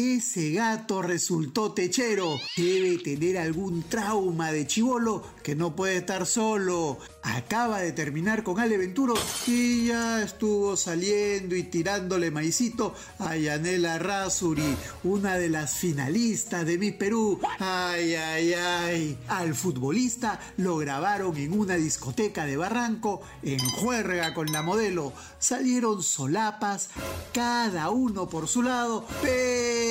Ese gato resultó techero. Debe tener algún trauma de chivolo que no puede estar solo. Acaba de terminar con Ale Venturo y ya estuvo saliendo y tirándole maicito a Yanela Razuri, una de las finalistas de Mi Perú. Ay, ay, ay. Al futbolista lo grabaron en una discoteca de Barranco en juerga con la modelo. Salieron solapas, cada uno por su lado, pero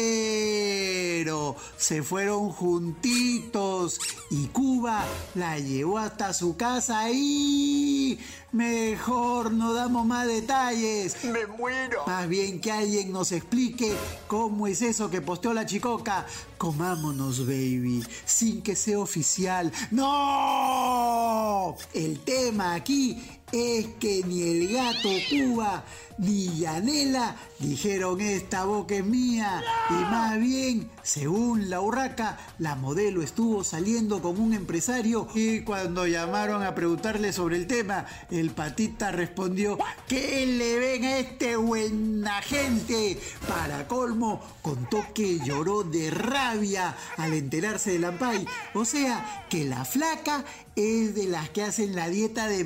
se fueron juntitos y Cuba la llevó hasta su casa y mejor no damos más detalles. Me muero. Más bien que alguien nos explique cómo es eso que posteó la chicoca. Comámonos, baby, sin que sea oficial. ¡No! El tema aquí es que ni el gato Cuba ni Yanela dijeron esta boca es mía. Y más bien, según la urraca, la modelo estuvo saliendo con un empresario y cuando llamaron a preguntarle sobre el tema, el patita respondió, ¿qué le ven a este buena gente? Para colmo, contó que lloró de rabia al enterarse del Ampay. O sea, que la flaca es de las que hacen la dieta de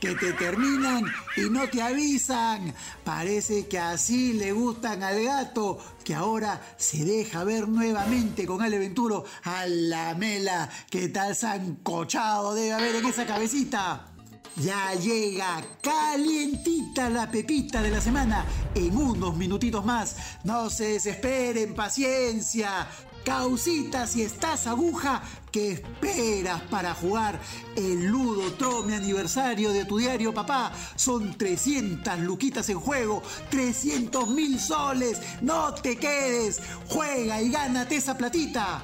Que te terminan y no te avisan. Parece que así le gustan al gato, que ahora se deja ver nuevamente con Ale Venturo. A la mela, que tal sancochado debe haber en esa cabecita. Ya llega calientita la pepita de la semana en unos minutitos más. No se desesperen, paciencia. Causita, si estás aguja, ¿qué esperas para jugar el Ludo Trome aniversario de tu diario, papá? Son 300 luquitas en juego, 300 mil soles. No te quedes, juega y gánate esa platita.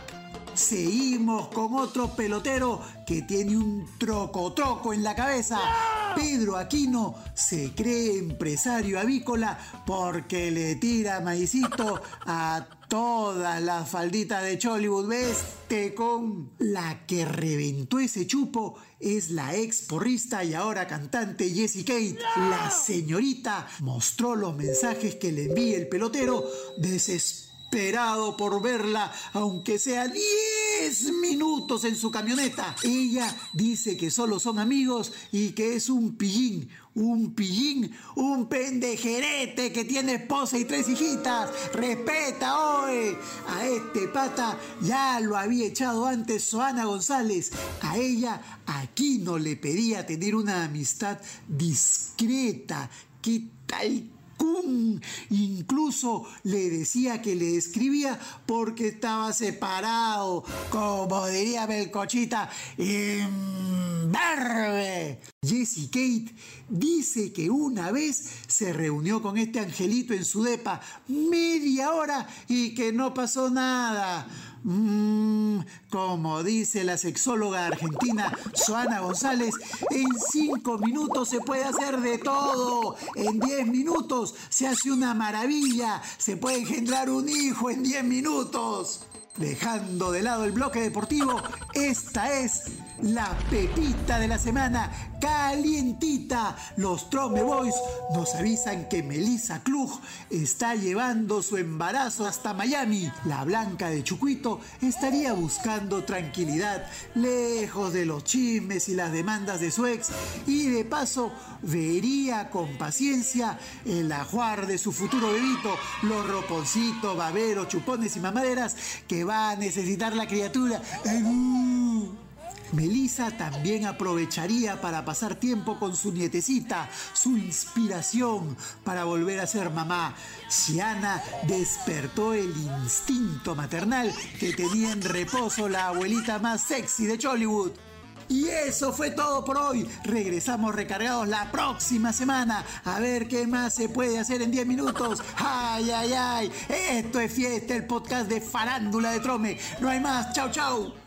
Seguimos con otro pelotero que tiene un troco troco en la cabeza. Pedro Aquino se cree empresario avícola porque le tira maicito a todas las falditas de Chollywood. Veste con la que reventó ese chupo es la ex porrista y ahora cantante Jessie Kate. La señorita mostró los mensajes que le envía el pelotero desesperado esperado por verla, aunque sea 10 minutos en su camioneta. Ella dice que solo son amigos y que es un pillín, un pillín, un pendejerete que tiene esposa y tres hijitas. Respeta hoy. A este pata ya lo había echado antes Soana González. A ella aquí no le pedía tener una amistad discreta. ¿Qué tal Incluso le decía que le escribía porque estaba separado, como diría Belcochita, imberbe. Jessie Kate dice que una vez se reunió con este angelito en su depa media hora y que no pasó nada. Mmm, como dice la sexóloga argentina Joana González, en cinco minutos se puede hacer de todo. En diez minutos se hace una maravilla. Se puede engendrar un hijo en diez minutos. Dejando de lado el bloque deportivo, esta es la pepita de la semana, calientita. Los Trome Boys nos avisan que Melissa Klug está llevando su embarazo hasta Miami. La Blanca de Chucuito estaría buscando tranquilidad, lejos de los chismes y las demandas de su ex, y de paso vería con paciencia el ajuar de su futuro bebito, los roponcitos, baberos, chupones y mamaderas que va a necesitar la criatura. Melissa también aprovecharía para pasar tiempo con su nietecita, su inspiración para volver a ser mamá. Siana despertó el instinto maternal que tenía en reposo la abuelita más sexy de Chollywood. Y eso fue todo por hoy. Regresamos recargados la próxima semana a ver qué más se puede hacer en 10 minutos. Ay, ay, ay. Esto es fiesta, el podcast de Farándula de Trome. No hay más. Chau, chau.